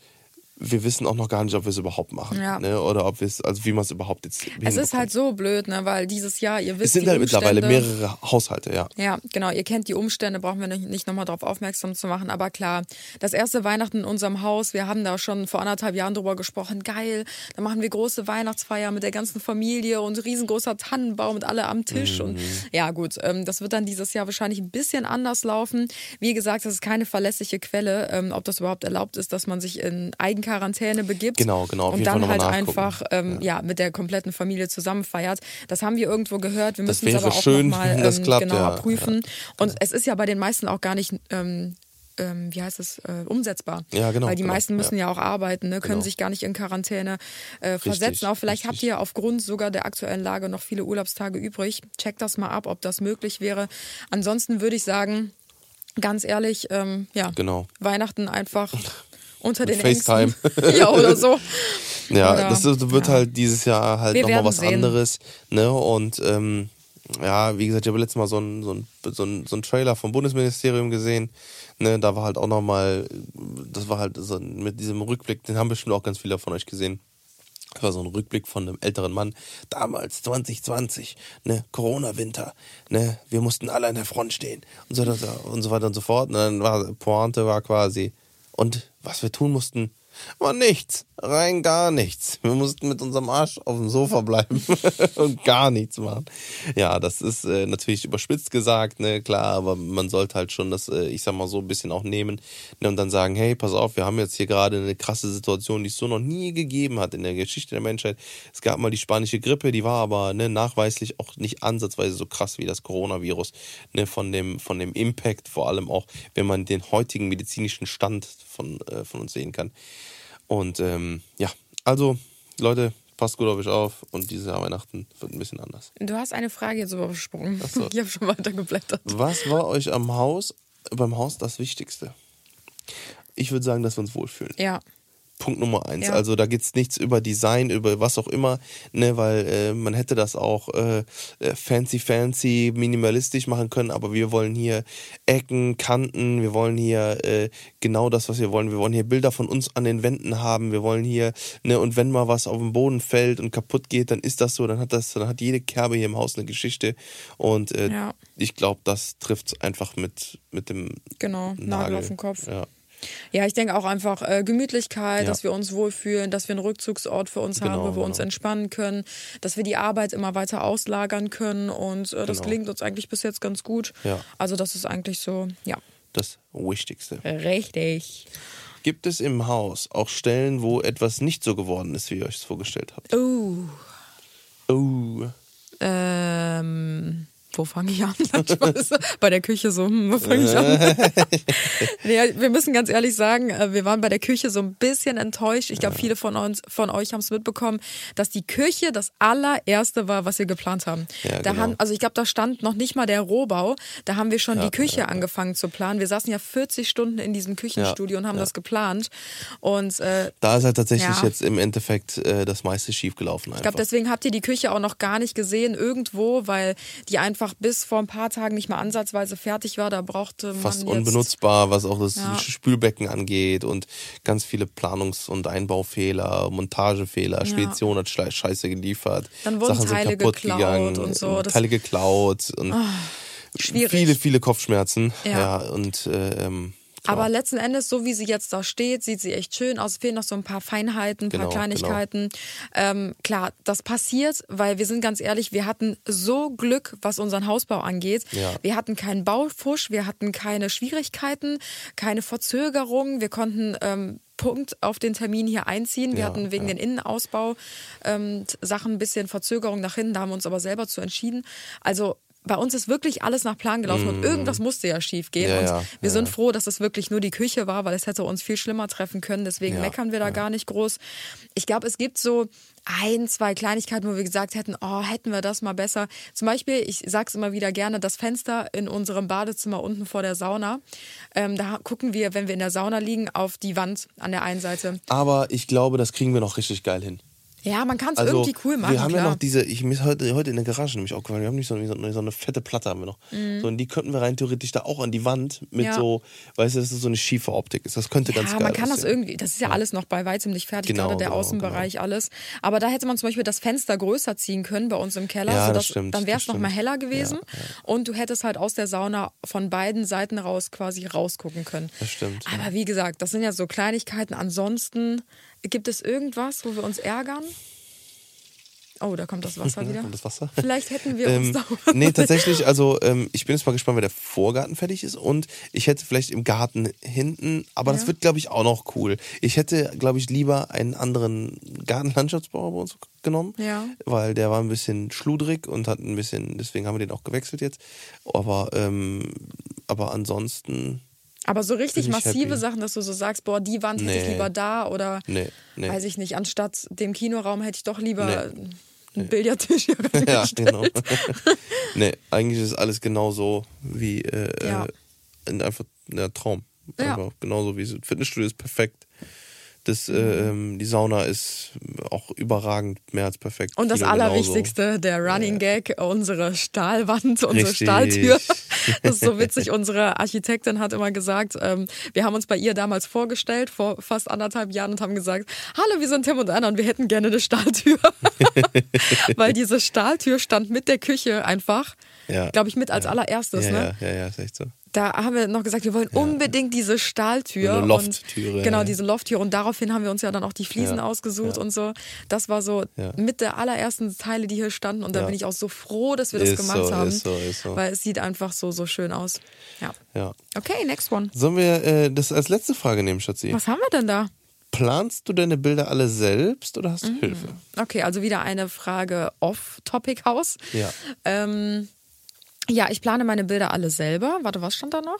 wir wissen auch noch gar nicht, ob wir es überhaupt machen. Ja. Ne? Oder ob wir es, also wie man es überhaupt jetzt Es ist halt so blöd, ne? weil dieses Jahr, ihr wisst, Es sind halt mittlerweile Umstände- mehrere Haushalte, ja. Ja, genau. Ihr kennt die Umstände, brauchen wir nicht, nicht nochmal darauf aufmerksam zu machen. Aber klar, das erste Weihnachten in unserem Haus, wir haben da schon vor anderthalb Jahren drüber gesprochen. Geil, da machen wir große Weihnachtsfeier mit der ganzen Familie und riesengroßer Tannenbaum und alle am Tisch. Und ja, gut, ähm, das wird dann dieses Jahr wahrscheinlich ein bisschen anders laufen. Wie gesagt, das ist keine verlässliche Quelle, ähm, ob das überhaupt erlaubt ist, dass man sich in Eigenquarantäne begibt. Genau, genau, Und dann halt nachgucken. einfach ähm, ja. mit der kompletten Familie zusammen feiert. Das haben wir irgendwo gehört. Wir Das müssen es aber auch schön, noch mal ähm, klappt, genauer ja, prüfen. Und es ist ja bei den meisten auch gar nicht, ähm, ähm, wie heißt es, äh, umsetzbar. Ja, genau, Weil die genau, meisten müssen ja, auch arbeiten, ne, können Genau. sich gar nicht in Quarantäne äh, versetzen. Auch vielleicht habt richtig. ihr aufgrund sogar der aktuellen Lage noch viele Urlaubstage übrig. Checkt das mal ab, ob das möglich wäre. Ansonsten würde ich sagen, ganz ehrlich, ähm, ja, Genau. Weihnachten einfach unter den FaceTime. Ängsten. ja, oder so. Ja, Oder- das ist- wird ja. halt dieses Jahr halt nochmal was sehen. anderes. Ne? Und ähm, ja, wie gesagt, ich habe letztes Mal so einen so ein, so ein, so ein Trailer vom Bundesministerium gesehen. Ne? Da war halt auch nochmal, das war halt so mit diesem Rückblick, den haben bestimmt auch ganz viele von euch gesehen. Das war so ein Rückblick von einem älteren Mann. Damals, 2020, ne, Corona-Winter, ne, wir mussten alle an der Front stehen und so, und so weiter und so fort. Und dann war, Pointe war quasi, und was wir tun mussten, war nichts, rein gar nichts. Wir mussten mit unserem Arsch auf dem Sofa bleiben und gar nichts machen. Ja, das ist äh, natürlich überspitzt gesagt, ne, klar, aber man sollte halt schon das, äh, ich sag mal so ein bisschen auch nehmen ne, und dann sagen, hey, pass auf, wir haben jetzt hier gerade eine krasse Situation, die es so noch nie gegeben hat in der Geschichte der Menschheit. Es gab mal die spanische Grippe, die war aber ne, nachweislich auch nicht ansatzweise so krass wie das Coronavirus, ne, von dem, von dem Impact, vor allem auch, wenn man den heutigen medizinischen Stand von, äh, von uns sehen kann. Und ähm, ja, also Leute, passt gut auf euch auf und dieses Jahr Weihnachten wird ein bisschen anders. Du hast eine Frage jetzt übersprungen. so. Ich habe schon weiter geblättert. Was war euch am Haus, beim Haus das Wichtigste? Ich würde sagen, dass wir uns wohlfühlen. Ja. Punkt Nummer eins. Ja. Also da geht's nichts über Design, über was auch immer, ne, weil äh, man hätte das auch äh, äh, fancy, fancy, minimalistisch machen können, aber wir wollen hier Ecken, Kanten, wir wollen hier äh, genau das, was wir wollen. Wir wollen hier Bilder von uns an den Wänden haben, wir wollen hier, ne, und wenn mal was auf den Boden fällt und kaputt geht, dann ist das so, dann hat das, dann hat jede Kerbe hier im Haus eine Geschichte. Und äh, Ja. ich glaube, das trifft's einfach mit, mit dem Genau, Nagel, Nagel auf den Kopf. Ja. Ja, ich denke auch einfach äh, Gemütlichkeit, Ja. dass wir uns wohlfühlen, dass wir einen Rückzugsort für uns Genau, haben, wo wir uns genau. entspannen können, dass wir die Arbeit immer weiter auslagern können und äh, das Genau. gelingt uns eigentlich bis jetzt ganz gut. Ja. Also das ist eigentlich so, ja, Das Wichtigste. richtig. Gibt es im Haus auch Stellen, wo etwas nicht so geworden ist, wie ihr euch es vorgestellt habt? Oh, Oh. ähm, wo fange ich an? Bei der Küche so, hm, wo fange ich an? nee, wir müssen ganz ehrlich sagen, äh, wir waren bei der Küche so ein bisschen enttäuscht. Ich glaube, viele von uns, von euch haben es mitbekommen, dass die Küche das allererste war, was wir geplant haben. Ja, da genau. haben, also ich glaube, da stand noch nicht mal der Rohbau. Da haben wir schon Ja, die Küche ja, angefangen zu planen. Wir saßen ja 40 Stunden in diesem Küchenstudio und haben das geplant. Und äh, Da ist halt tatsächlich jetzt im Endeffekt äh, das meiste schiefgelaufen. ich glaube, deswegen habt ihr die Küche auch noch gar nicht gesehen irgendwo, weil die einfach bis vor ein paar Tagen nicht mal ansatzweise fertig war. Da brauchte man Fast unbenutzbar, was auch das Ja. Spülbecken angeht und ganz viele Planungs- und Einbaufehler, Montagefehler, Spedition hat Scheiße geliefert, Dann wurden Sachen Teile sind kaputt geklaut gegangen, und so. Teile geklaut und schwierig. viele, viele Kopfschmerzen. Ja. Ja, und äh, Aber letzten Endes, so wie sie jetzt da steht, sieht sie echt schön aus. Es fehlen noch so ein paar Feinheiten, ein Genau, paar Kleinigkeiten. Ähm, klar, das passiert, weil wir sind ganz ehrlich, wir hatten so Glück, was unseren Hausbau angeht. Ja. Wir hatten keinen Baufusch, wir hatten keine Schwierigkeiten, keine Verzögerungen. Wir konnten ähm, Punkt auf den Termin hier einziehen. Wir Ja, hatten wegen ja. den Innenausbau ähm, Sachen ein bisschen Verzögerung nach hinten. Da haben wir uns aber selber zu entschieden. Also bei uns ist wirklich alles nach Plan gelaufen und irgendwas musste ja schief gehen. Ja, und ja, wir ja, sind froh, dass es wirklich nur die Küche war, weil es hätte uns viel schlimmer treffen können. Deswegen meckern wir da gar nicht groß. Ich glaube, es gibt so ein, zwei Kleinigkeiten, wo wir gesagt hätten, oh, hätten wir das mal besser. Zum Beispiel, ich sag's immer wieder gerne, das Fenster in unserem Badezimmer unten vor der Sauna. Ähm, da gucken wir, wenn wir in der Sauna liegen, auf die Wand an der einen Seite. Aber ich glaube, das kriegen wir noch richtig geil hin. Ja, man kann es Also, irgendwie cool machen. wir haben klar. ja noch diese, ich mir heute, heute in der Garage nämlich auch gefallen, wir haben nicht so, so, eine- so eine fette Platte haben wir noch. So, und die könnten wir rein theoretisch da auch an die Wand mit Mhm. Ja. so, weißt du, dass es so eine schiefe Optik ist. Das könnte ganz ja, geil man kann das aussehen. irgendwie, das ist ja, alles noch bei weitem nicht fertig, Genau, gerade der genau, Außenbereich alles. Aber da hätte man zum Beispiel das Fenster größer ziehen können bei uns im Keller, Ja, das sodass, stimmt, dann wäre das es noch mal stimmt. heller gewesen und du hättest halt aus der Sauna von beiden Seiten raus quasi rausgucken können. Das stimmt. Aber wie gesagt, das sind ja so Kleinigkeiten. Ansonsten gibt es irgendwas, wo wir uns ärgern? Oh, da kommt das Wasser wieder. Das Wasser? Vielleicht hätten wir uns Ähm, da. nee, tatsächlich, also ähm, ich bin jetzt mal gespannt, wenn der Vorgarten fertig ist und ich hätte vielleicht im Garten hinten, aber das Ja. wird, glaube ich, auch noch cool. Ich hätte, glaube ich, lieber einen anderen Gartenlandschaftsbauer bei uns genommen, Ja. weil der war ein bisschen schludrig und hat ein bisschen, deswegen haben wir den auch gewechselt jetzt. Aber, ähm, aber ansonsten, Aber so richtig massive happy. Sachen, dass du so sagst, boah, die Wand hätte ich Nee. lieber da oder nee, nee. weiß ich nicht, anstatt dem Kinoraum hätte ich doch lieber Nee. einen Billardtisch hier ja, genau. nee, eigentlich ist alles genauso wie äh, Ja. äh, in einfach der Traum. Ja. Einfach genauso wie es Fitnessstudio ist perfekt. Das, Mhm. äh, ähm, die Sauna ist auch überragend, mehr als perfekt. Und das Kino genauso. Allerwichtigste, der Running Gag, unsere Stahlwand, unsere Richtig. Stahltür. Das ist so witzig. Unsere Architektin hat immer gesagt, ähm, wir haben uns bei ihr damals vorgestellt, vor fast anderthalb Jahren, und haben gesagt, hallo, wir sind Tim und Anna und wir hätten gerne eine Stahltür. Weil diese Stahltür stand mit der Küche einfach, Ja. glaube ich, mit als allererstes. Ja, ne? ja, ja, ja, ist echt so. Da haben wir noch gesagt, wir wollen unbedingt diese Stahltür. Eine Lofttüre, Und, genau, ja. diese Lofttür. Und daraufhin haben wir uns ja dann auch die Fliesen Ja, ausgesucht ja. und so. Das war so Ja. mit der allerersten Teile, die hier standen. Und da Ja. bin ich auch so froh, dass wir das Ist gemacht so, haben. ist so, ist so. Weil es sieht einfach so, so schön aus. Ja. Ja. Okay, next one. Sollen wir äh, das als letzte Frage nehmen, Schatzi? Was haben wir denn da? Planst du deine Bilder alle selbst oder Mhm. hast du Hilfe? Okay, also wieder eine Frage off-Topic-Haus. Ja. Ähm, ja, ich plane meine Bilder alle selber. Warte, was stand da noch?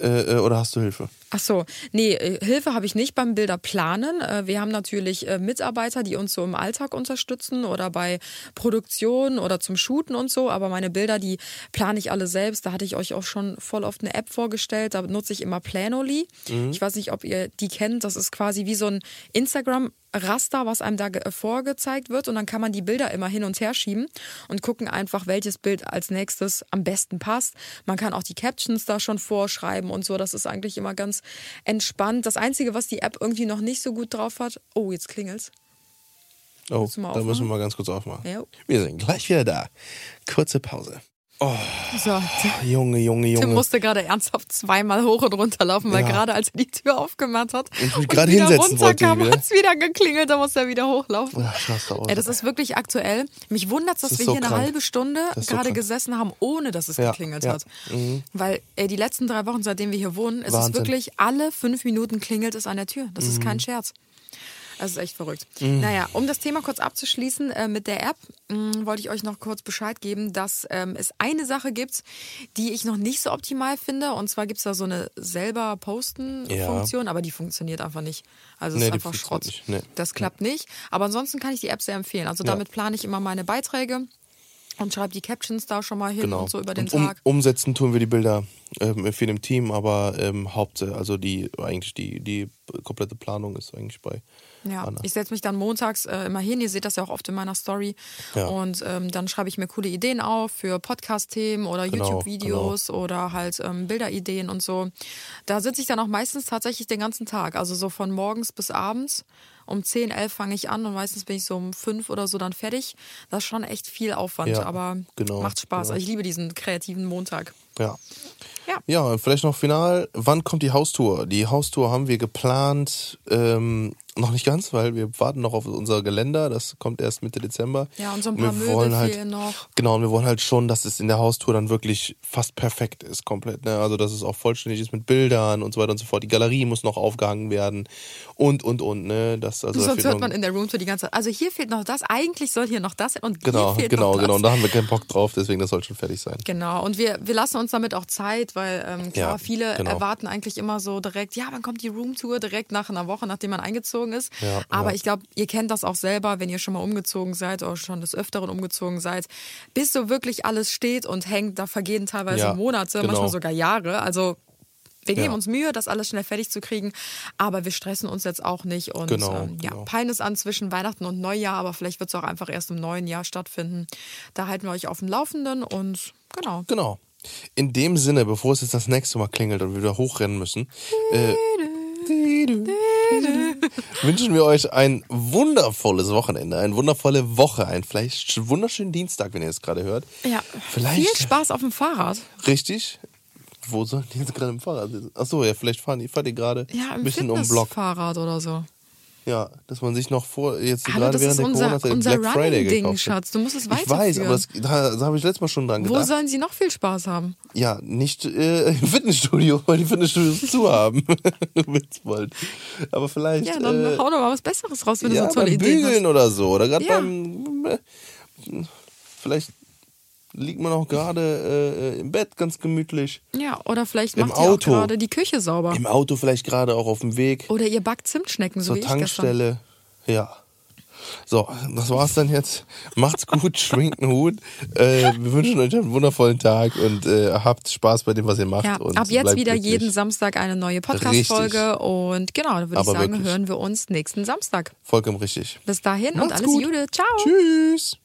Äh, äh, oder hast du Hilfe? Ach so, nee, äh, Hilfe habe ich nicht beim Bilderplanen. Äh, Wir haben natürlich äh, Mitarbeiter, die uns so im Alltag unterstützen oder bei Produktion oder zum Shooten und so. Aber meine Bilder, die plane ich alle selbst. Da hatte ich euch auch schon voll oft eine App vorgestellt. Da nutze ich immer Planoly. Ich weiß nicht, ob ihr die kennt. Das ist quasi wie so ein Instagram. Raster, was einem da ge- vorgezeigt wird und dann kann man die Bilder immer hin und her schieben und gucken einfach, welches Bild als nächstes am besten passt. Man kann auch die Captions da schon vorschreiben und so. Das ist eigentlich immer ganz entspannt. Das Einzige, was die App irgendwie noch nicht so gut drauf hat, oh, jetzt klingelt's. Oh, da müssen wir mal ganz kurz aufmachen. Ja. Wir sind gleich wieder da. Kurze Pause. So, Junge, Junge, Tim Junge. musste gerade ernsthaft zweimal hoch und runter laufen, weil Ja. gerade als er die Tür aufgemacht hat Und mich und gerade wieder hinsetzen runterkam, hat es wieder geklingelt, da musste er wieder hochlaufen. Ja, Ey, das ist wirklich aktuell. Mich wundert dass Das ist wir so hier eine krank. halbe Stunde ist so gerade krank. gesessen haben, ohne dass es Ja, geklingelt hat. Mhm. Weil ey, die letzten drei Wochen, seitdem wir hier wohnen, ist Wahnsinn. es wirklich alle fünf Minuten klingelt es an der Tür. Das ist Mhm. kein Scherz. Das ist echt verrückt. Naja, um das Thema kurz abzuschließen äh, mit der App, mh, wollte ich euch noch kurz Bescheid geben, dass ähm, es eine Sache gibt, die ich noch nicht so optimal finde. Und zwar gibt es da so eine selber Posten-Funktion, aber die funktioniert einfach nicht. Also es Nee, ist einfach Schrott. Nee. Das klappt nicht. Aber ansonsten kann ich die App sehr empfehlen. Also Ja. damit plane ich immer meine Beiträge und schreibe die Captions da schon mal hin Genau. und so über den um, Tag. umsetzen tun wir die Bilder ähm, viel im Team, aber ähm, Haupt, also die eigentlich die, die komplette Planung ist eigentlich bei Ja, Anna. ich setze mich dann montags äh, immer hin. Ihr seht das ja auch oft in meiner Story. Ja. Und ähm, dann schreibe ich mir coole Ideen auf für Podcast-Themen oder Genau, YouTube-Videos oder halt ähm, Bilderideen und so. Da sitze ich dann auch meistens tatsächlich den ganzen Tag. Also so von morgens bis abends. Um 10, 11 fange ich an und meistens bin ich so um 5 oder so dann fertig. Das ist schon echt viel Aufwand, Ja, aber genau, macht Spaß. genau. Ich liebe diesen kreativen Montag. Ja. Ja. Ja, vielleicht noch final. Wann kommt die Haustour? Die Haustour haben wir geplant, ähm, noch nicht ganz, weil wir warten noch auf unser Geländer. Das kommt erst Mitte Dezember. Ja, und so ein Und paar wir Möbel wollen halt, noch. Genau, und wir wollen halt schon, dass es in der Haustour dann wirklich fast perfekt ist, komplett. Ne? Also, dass es auch vollständig ist mit Bildern und so weiter und so fort. Die Galerie muss noch aufgehangen werden und, und, und. Ne? Das, also, Sonst hört man in der Roomtour die ganze Zeit. Also hier fehlt noch das, eigentlich soll hier noch das und Genau, hier fehlt genau, noch das. genau. Und da haben wir keinen Bock drauf, deswegen das soll schon fertig sein. Genau, und wir, wir lassen uns damit auch Zeit, weil ähm, klar, Ja, viele genau. erwarten eigentlich immer so direkt, ja, wann kommt die Roomtour direkt nach einer Woche, nachdem man eingezogen ist. Ja, Aber ja. ich glaube, ihr kennt das auch selber, wenn ihr schon mal umgezogen seid oder schon des Öfteren umgezogen seid. Bis so wirklich alles steht und hängt, da vergehen teilweise Ja, Monate, genau. manchmal sogar Jahre. Also wir geben Ja. uns Mühe, das alles schnell fertig zu kriegen, aber wir stressen uns jetzt auch nicht. Und Genau, ähm, ja, genau. Pein ist an zwischen Weihnachten und Neujahr, aber vielleicht wird es auch einfach erst im neuen Jahr stattfinden. Da halten wir euch auf dem Laufenden und genau. Genau. In dem Sinne, bevor es jetzt das nächste Mal klingelt und wir wieder hochrennen müssen, äh, wünschen wir euch ein wundervolles Wochenende, eine wundervolle Woche, einen vielleicht wunderschönen Dienstag, wenn ihr es gerade hört. Ja, Vielleicht- viel Spaß auf dem Fahrrad. Richtig. Wo sollen die jetzt gerade im Fahrrad sitzen? Achso, ja, vielleicht fahren die, fahrt ihr gerade Ja, ein bisschen um den Block. Fitnessfahrrad oder so. Ja, dass man sich noch vor, jetzt Hallo, gerade während der unser, Corona-Zeit unser Black Friday Running-Ding, gekauft hat. Schatz. Du musst es Ich weiterführen. weiß, aber das, da, da habe ich letztes Mal schon dran Wo gedacht. sollen sie noch viel Spaß haben? Ja, nicht äh, im Fitnessstudio, weil die Fitnessstudios zu haben. Witzbold. Aber vielleicht. Ja, dann äh, hau doch mal was Besseres raus, wenn ja, du so tolle beim Ideen Bügeln hast. oder so. Oder gerade Ja. beim. Äh, vielleicht liegt man auch gerade äh, im Bett ganz gemütlich. Ja, oder vielleicht Im macht ihr auch Auto. gerade die Küche sauber. Im Auto vielleicht gerade auch auf dem Weg Oder ihr backt Zimtschnecken, so zur wie ich gestern. Tankstelle. Ja. So, das war's dann jetzt. Macht's gut, schwingt einen Hut. Äh, wir wünschen euch einen wundervollen Tag und äh, habt Spaß bei dem, was ihr macht. Ja, und ab jetzt wieder glücklich. jeden Samstag eine neue Podcast-Folge. Und genau, dann würde ich sagen, wirklich. hören wir uns nächsten Samstag. Vollkommen richtig. Bis dahin und Macht's alles gut. Gute. Ciao. Tschüss.